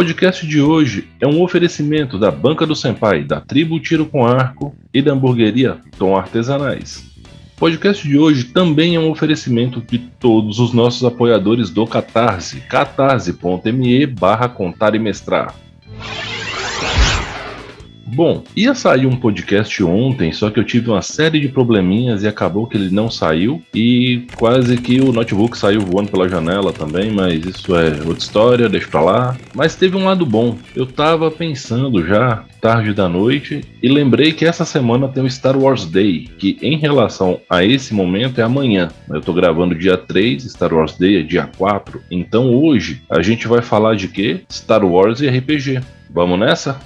Podcast de hoje é um oferecimento da Banca do Senpai, da Tribo Tiro com Arco e da hamburgueria Tom Artesanais. O podcast de hoje também é um oferecimento de todos os nossos apoiadores do Catarse, catarse.me barra contar e mestrar. Bom, ia sair um podcast ontem, só que eu tive uma série de probleminhas e acabou que ele não saiu. E quase que o notebook saiu voando pela janela também, mas isso é outra história, deixa pra lá. Mas teve um lado bom. Eu tava pensando já, tarde da noite, e lembrei que essa semana tem o Star Wars Day, que em relação a esse momento é amanhã. Eu tô gravando dia 3, Star Wars Day é dia 4. Então hoje a gente vai falar de quê? Star Wars e RPG. Vamos nessa?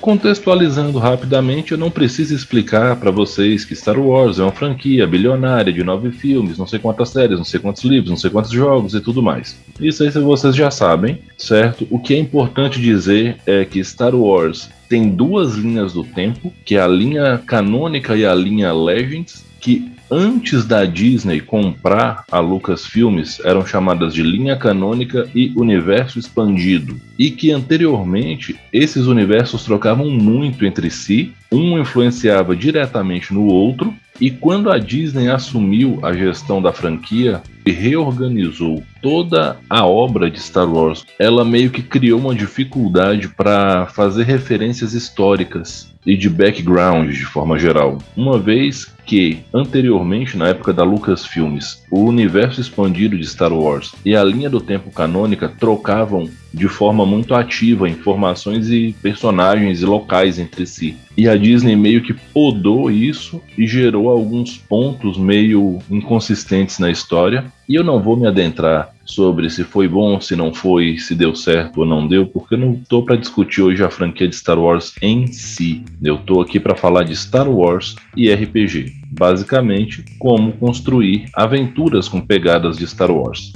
Contextualizando rapidamente, eu não preciso explicar para vocês que Star Wars é uma franquia bilionária de nove filmes, não sei quantas séries, não sei quantos livros, não sei quantos jogos e tudo mais. Isso aí vocês já sabem, certo? O que é importante dizer é que Star Wars tem duas linhas do tempo, que é a linha canônica e a linha Legends, que antes da Disney comprar a Lucasfilmes eram chamadas de linha canônica e universo expandido, e que anteriormente esses universos trocavam muito entre si, um influenciava diretamente no outro, e quando a Disney assumiu a gestão da franquia e reorganizou toda a obra de Star Wars, ela meio que criou uma dificuldade para fazer referências históricas e de background de forma geral. Uma vez que anteriormente, na época da Lucasfilmes, o universo expandido de Star Wars e a linha do tempo canônica trocavam de forma muito ativa informações e personagens e locais entre si. E a Disney meio que podou isso e gerou alguns pontos meio inconsistentes na história. E eu não vou me adentrar sobre se foi bom, se não foi, se deu certo ou não deu, porque eu não estou para discutir hoje a franquia de Star Wars em si. Eu estou aqui para falar de Star Wars e RPG, basicamente como construir aventuras com pegadas de Star Wars.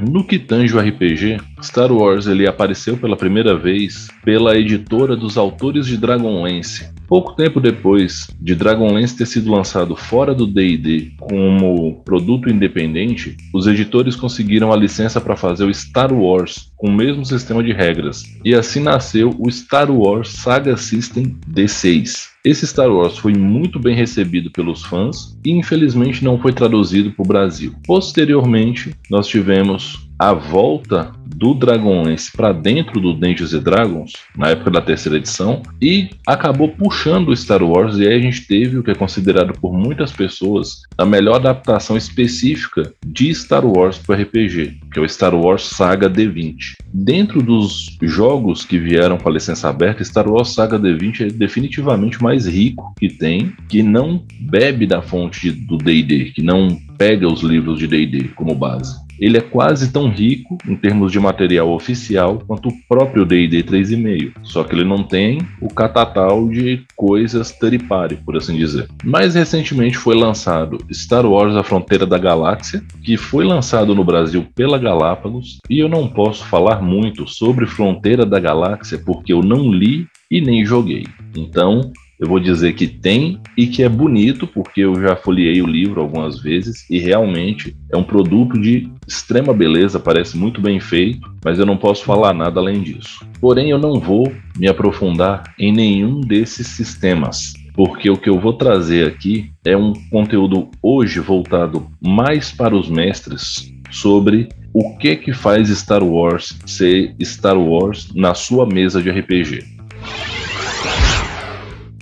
No que tange o RPG, Star Wars ele apareceu pela primeira vez pela editora dos autores de Dragonlance, Pouco tempo depois de Dragonlance ter sido lançado fora do D&D como produto independente, os editores conseguiram a licença para fazer o Star Wars com o mesmo sistema de regras, e assim nasceu o Star Wars Saga System D6. Esse Star Wars foi muito bem recebido pelos fãs e infelizmente não foi traduzido para o Brasil. Posteriormente, nós tivemos a volta do Dragonlance para dentro do Dungeons Dragons, na época da terceira edição, e acabou puxando o Star Wars, e aí a gente teve o que é considerado por muitas pessoas a melhor adaptação específica de Star Wars para RPG, que é o Star Wars Saga D20. Dentro dos jogos que vieram com a licença aberta, Star Wars Saga D20 é definitivamente mais rico que tem, que não bebe da fonte do D&D, que não pega os livros de D&D como base ele é quase tão rico em termos de material oficial quanto o próprio D&D 3.5, só que ele não tem o catatal de coisas teripare, por assim dizer. Mais recentemente foi lançado Star Wars A Fronteira da Galáxia, que foi lançado no Brasil pela Galápagos, e eu não posso falar muito sobre Fronteira da Galáxia porque eu não li e nem joguei. Então, eu vou dizer que tem e que é bonito, porque eu já folhei o livro algumas vezes e realmente é um produto de extrema beleza, parece muito bem feito, mas eu não posso falar nada além disso. Porém, eu não vou me aprofundar em nenhum desses sistemas, porque o que eu vou trazer aqui é um conteúdo hoje voltado mais para os mestres sobre o que que faz Star Wars ser Star Wars na sua mesa de RPG.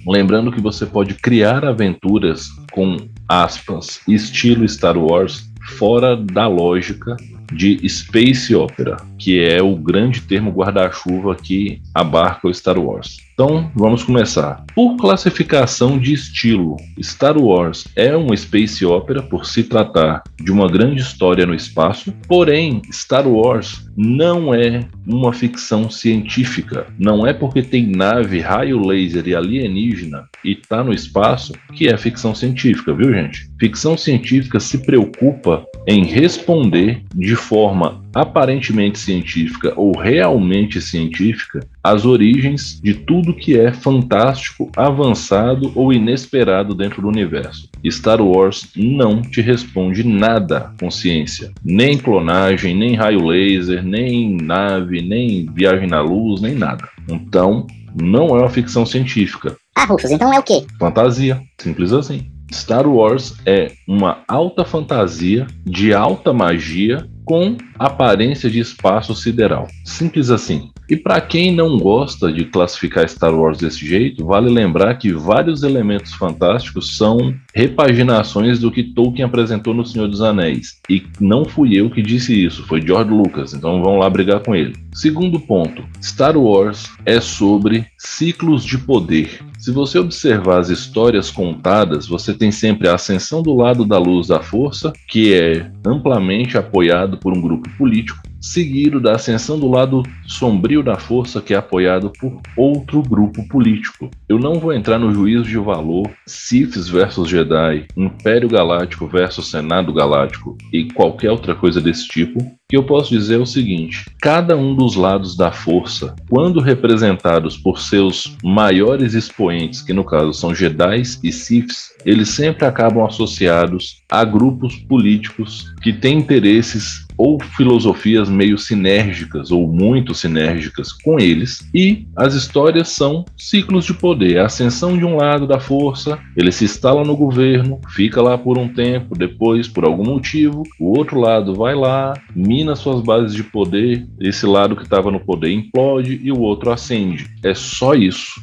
Lembrando que você pode criar aventuras com aspas, estilo Star Wars, fora da lógica de space opera. Que é o grande termo guarda-chuva que abarca o Star Wars. Então, vamos começar. Por classificação de estilo, Star Wars é uma space opera por se tratar de uma grande história no espaço, porém, Star Wars não é uma ficção científica. Não é porque tem nave, raio laser e alienígena e tá no espaço que é ficção científica, viu, gente? Ficção científica se preocupa em responder de forma aparentemente científica ou realmente científica as origens de tudo que é fantástico, avançado ou inesperado dentro do universo. Star Wars não te responde nada com ciência, nem clonagem, nem raio laser, nem nave, nem viagem na luz, nem nada. Então, não é uma ficção científica. Ah, Rufus, então é o quê? Fantasia, simples assim. Star Wars é uma alta fantasia de alta magia com aparência de espaço sideral. Simples assim. E para quem não gosta de classificar Star Wars desse jeito, vale lembrar que vários elementos fantásticos são repaginações do que Tolkien apresentou no Senhor dos Anéis. E não fui eu que disse isso, foi George Lucas, então vamos lá brigar com ele. Segundo ponto: Star Wars é sobre ciclos de poder. Se você observar as histórias contadas, você tem sempre a ascensão do lado da luz da força, que é amplamente apoiado por um grupo político, seguido da ascensão do lado sombrio da força, que é apoiado por outro grupo político. Eu não vou entrar no juízo de valor Siths versus Jedi, Império Galáctico versus Senado Galáctico e qualquer outra coisa desse tipo. O que eu posso dizer é o seguinte: cada um dos lados da força, quando representados por seus maiores expoentes, que no caso são Jedi e Siths, eles sempre acabam associados a grupos políticos que têm interesses ou filosofias meio sinérgicas ou muito sinérgicas com eles, e as histórias são ciclos de poder, a ascensão de um lado da força, ele se instala no governo, fica lá por um tempo, depois, por algum motivo, o outro lado vai lá, mina suas bases de poder, esse lado que estava no poder implode e o outro ascende. É só isso.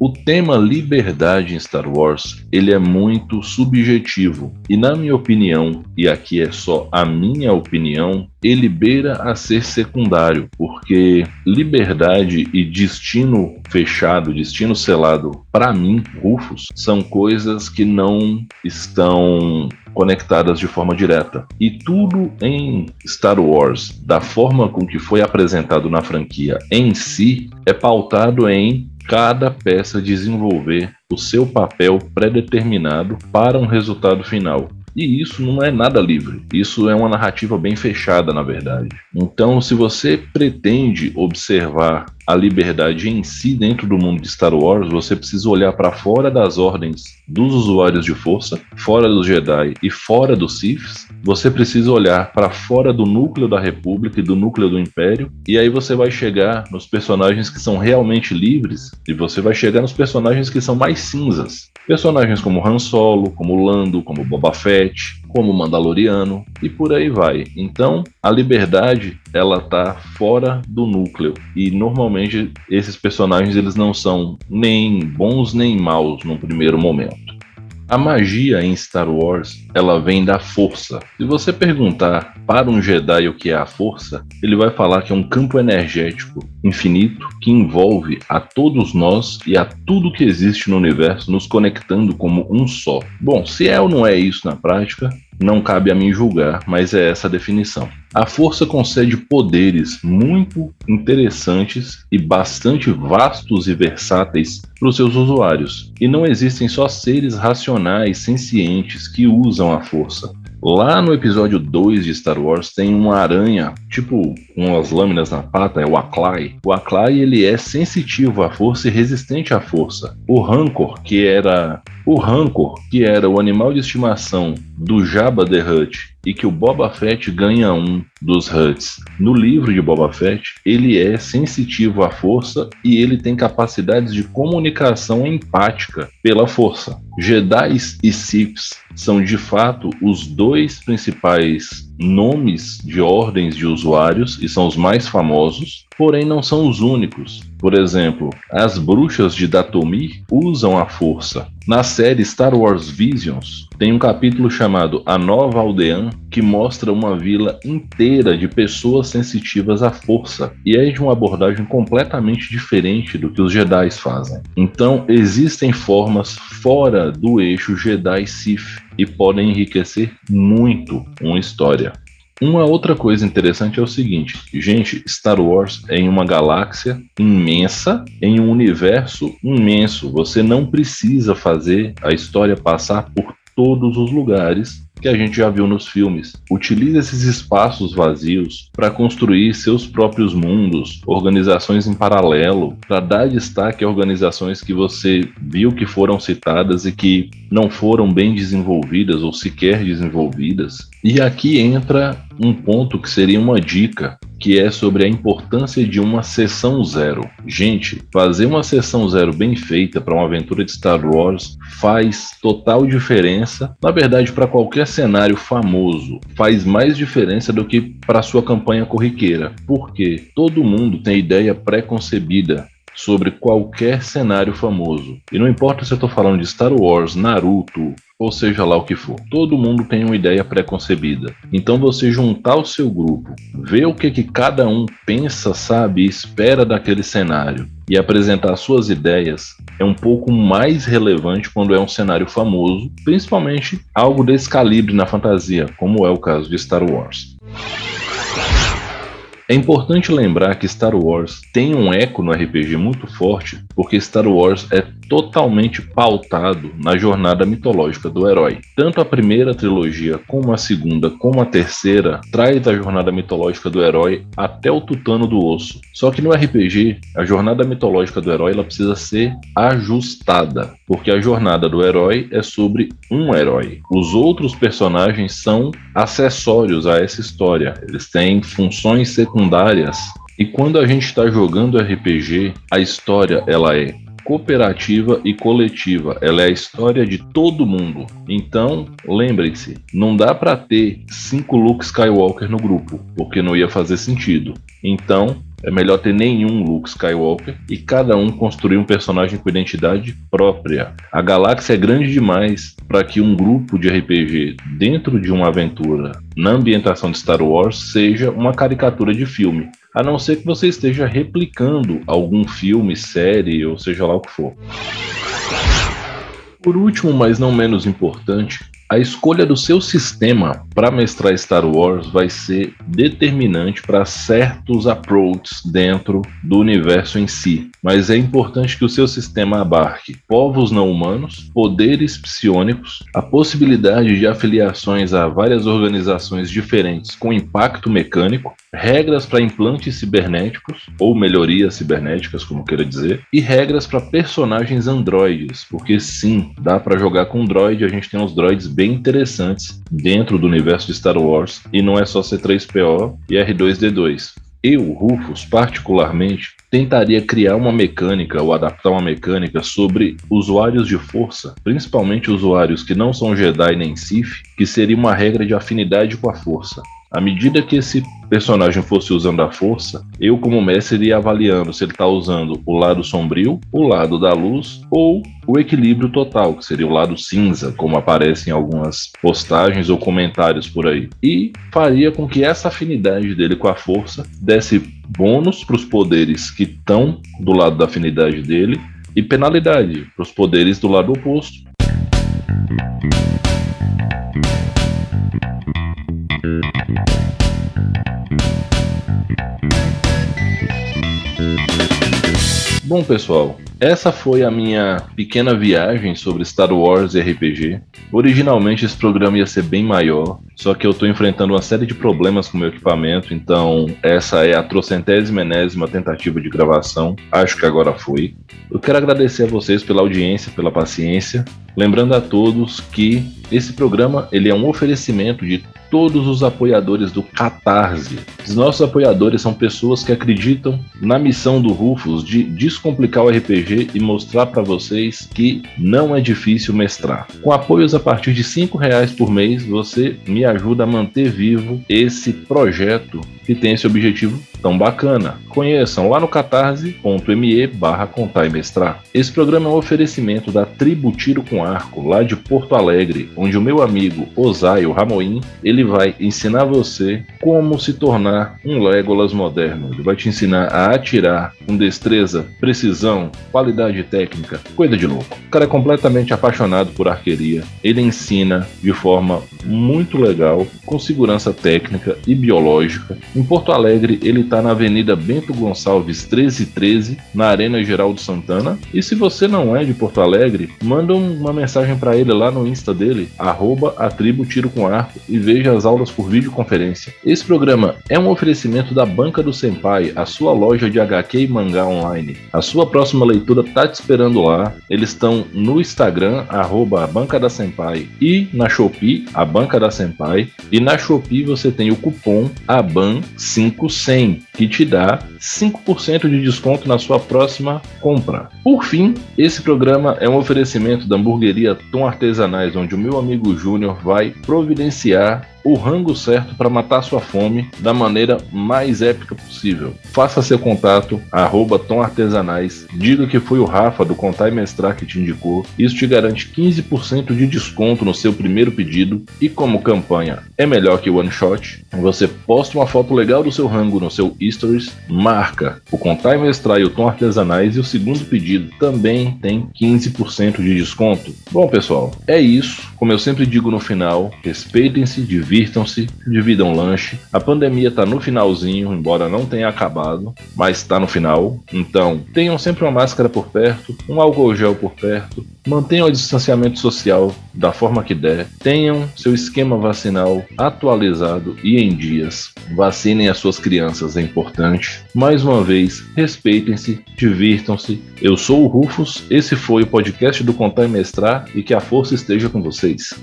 O tema liberdade em Star Wars, ele é muito subjetivo e na minha opinião, e aqui é só a minha opinião, ele beira a ser secundário, porque liberdade e destino fechado, destino selado, para mim, Rufus, são coisas que não estão conectadas de forma direta. E tudo em Star Wars, da forma com que foi apresentado na franquia em si, é pautado em cada peça desenvolver o seu papel pré-determinado para um resultado final. E isso não é nada livre. Isso é uma narrativa bem fechada, na verdade. Então, se você pretende observar a liberdade em si dentro do mundo de Star Wars, você precisa olhar para fora das ordens dos usuários de força, fora dos Jedi e fora dos Siths. Você precisa olhar para fora do núcleo da República e do núcleo do Império, e aí você vai chegar nos personagens que são realmente livres e você vai chegar nos personagens que são mais cinzas. Personagens como Han Solo, como Lando, como Boba Fett, como Mandaloriano e por aí vai. Então, a liberdade ela tá fora do núcleo e normalmente esses personagens eles não são nem bons nem maus no primeiro momento. A magia em Star Wars, ela vem da força. Se você perguntar para um Jedi o que é a força, ele vai falar que é um campo energético infinito que envolve a todos nós e a tudo que existe no universo, nos conectando como um só. Bom, se é ou não é isso na prática, não cabe a mim julgar, mas é essa a definição. A força concede poderes muito interessantes e bastante vastos e versáteis para os seus usuários. E não existem só seres racionais, sencientes que usam a força. Lá no episódio 2 de Star Wars tem uma aranha, tipo com as lâminas na pata, é o Aklai. O Aklai ele é sensitivo à força e resistente à força. O Rancor, que era o Rancor, que era o animal de estimação do Jabba the Hutt e que o Boba Fett ganha um dos Hutts. No livro de Boba Fett, ele é sensitivo à força e ele tem capacidades de comunicação empática pela força. Jedi e Siths são de fato os dois principais nomes de ordens de usuários e são os mais famosos, porém não são os únicos. Por exemplo, as bruxas de Datomir usam a força. Na série Star Wars Visions, tem um capítulo chamado A Nova Aldeã, que mostra uma vila inteira de pessoas sensitivas à força, e é de uma abordagem completamente diferente do que os Jedi fazem. Então, existem formas fora do eixo Jedi-Sith e podem enriquecer muito uma história. Uma outra coisa interessante é o seguinte, gente, Star Wars é em uma galáxia imensa, em um universo imenso. Você não precisa fazer a história passar por todos os lugares que a gente já viu nos filmes. Utilize esses espaços vazios para construir seus próprios mundos, organizações em paralelo, para dar destaque a organizações que você viu que foram citadas e que não foram bem desenvolvidas ou sequer desenvolvidas. E aqui entra um ponto que seria uma dica, que é sobre a importância de uma sessão zero. Gente, fazer uma sessão zero bem feita para uma aventura de Star Wars faz total diferença. Na verdade, para qualquer cenário famoso, faz mais diferença do que para sua campanha corriqueira. Porque todo mundo tem ideia pré-concebida sobre qualquer cenário famoso. E não importa se eu estou falando de Star Wars, Naruto, ou seja lá o que for. Todo mundo tem uma ideia pré-concebida. Então você juntar o seu grupo, ver o que, que cada um pensa, sabe e espera daquele cenário e apresentar suas ideias é um pouco mais relevante quando é um cenário famoso, principalmente algo desse calibre na fantasia, como é o caso de Star Wars. É importante lembrar que Star Wars tem um eco no RPG muito forte, porque Star Wars é totalmente pautado na jornada mitológica do herói. Tanto a primeira trilogia, como a segunda, como a terceira, traz a jornada mitológica do herói até o tutano do osso. Só que no RPG, a jornada mitológica do herói ela precisa ser ajustada, porque a jornada do herói é sobre um herói. Os outros personagens são acessórios a essa história. Eles têm funções secundárias e quando a gente está jogando RPG, a história ela é cooperativa e coletiva. Ela é a história de todo mundo. Então, lembrem-se, não dá para ter cinco Luke Skywalker no grupo, porque não ia fazer sentido. Então, é melhor ter nenhum Luke Skywalker e cada um construir um personagem com identidade própria. A galáxia é grande demais para que um grupo de RPG dentro de uma aventura na ambientação de Star Wars seja uma caricatura de filme a não ser que você esteja replicando algum filme, série ou seja lá o que for. Por último, mas não menos importante, a escolha do seu sistema para mestrar Star Wars vai ser determinante para certos approaches dentro do universo em si, mas é importante que o seu sistema abarque povos não humanos, poderes psionicos, a possibilidade de afiliações a várias organizações diferentes com impacto mecânico, regras para implantes cibernéticos ou melhorias cibernéticas, como queira dizer, e regras para personagens androides, porque sim, dá para jogar com droid, a gente tem uns droids bem interessantes dentro do universo de Star Wars e não é só C3PO e R2D2. Eu, Rufus, particularmente, tentaria criar uma mecânica ou adaptar uma mecânica sobre usuários de força, principalmente usuários que não são Jedi nem Sith, que seria uma regra de afinidade com a força. À medida que esse personagem fosse usando a força, eu, como mestre, iria avaliando se ele está usando o lado sombrio, o lado da luz ou o equilíbrio total, que seria o lado cinza, como aparece em algumas postagens ou comentários por aí. E faria com que essa afinidade dele com a força desse bônus para os poderes que estão do lado da afinidade dele e penalidade para os poderes do lado oposto. Bom, pessoal, essa foi a minha pequena viagem sobre Star Wars e RPG. Originalmente esse programa ia ser bem maior, só que eu estou enfrentando uma série de problemas com o meu equipamento, então essa é a trocentésima enésima tentativa de gravação. Acho que agora foi. Eu quero agradecer a vocês pela audiência, pela paciência. Lembrando a todos que esse programa ele é um oferecimento de todos os apoiadores do Catarse. Os nossos apoiadores são pessoas que acreditam na missão do Rufus de descomplicar o RPG e mostrar para vocês que não é difícil mestrar. Com apoios a partir de R$ reais por mês, você me ajuda a manter vivo esse projeto que tem esse objetivo tão bacana. Conheçam lá no catarse.me barra contar e mestrar. Esse programa é um oferecimento da Tribo Tiro com Arco, lá de Porto Alegre, onde o meu amigo Osaio Ramoim, ele vai ensinar você como se tornar um Legolas moderno. Ele vai te ensinar a atirar com destreza, precisão, qualidade técnica, coisa de louco. O cara é completamente apaixonado por arqueria. Ele ensina de forma muito legal, com segurança técnica e biológica. Em Porto Alegre, ele está na Avenida Bento Gonçalves 1313, na Arena Geraldo Santana. E se você não é de Porto Alegre, manda uma mensagem para ele lá no Insta dele, arroba tiro com arco, e veja as aulas por videoconferência. Esse programa é um oferecimento da Banca do Senpai, a sua loja de HQ e mangá online. A sua próxima leitura tá te esperando lá. Eles estão no Instagram, arroba a Banca da Senpai, e na Shopee, a Banca da Senpai. E na Shopee você tem o cupom ABAN500, que te dá 5% de desconto na sua próxima compra. Por fim, esse programa é um oferecimento da hamburgueria Tom Artesanais, onde o meu amigo Júnior vai providenciar o rango certo para matar sua fome da maneira mais épica possível. Faça seu contato, arroba Tom Artesanais, diga que foi o Rafa do Contar Mestrar que te indicou, isso te garante 15% de desconto no seu primeiro pedido e como campanha é melhor que one shot, você posta uma foto legal do seu rango no seu stories, marca o Contar e Mestrar e o Tom Artesanais e o segundo pedido também tem 15% de desconto. Bom pessoal, é isso, como eu sempre digo no final, respeitem-se, divirtam divirtam-se, dividam lanche. A pandemia está no finalzinho, embora não tenha acabado, mas está no final. Então, tenham sempre uma máscara por perto, um álcool gel por perto, mantenham o distanciamento social da forma que der, tenham seu esquema vacinal atualizado e em dias. Vacinem as suas crianças, é importante. Mais uma vez, respeitem-se, divirtam-se. Eu sou o Rufus, esse foi o podcast do Contar e Mestrar e que a força esteja com vocês.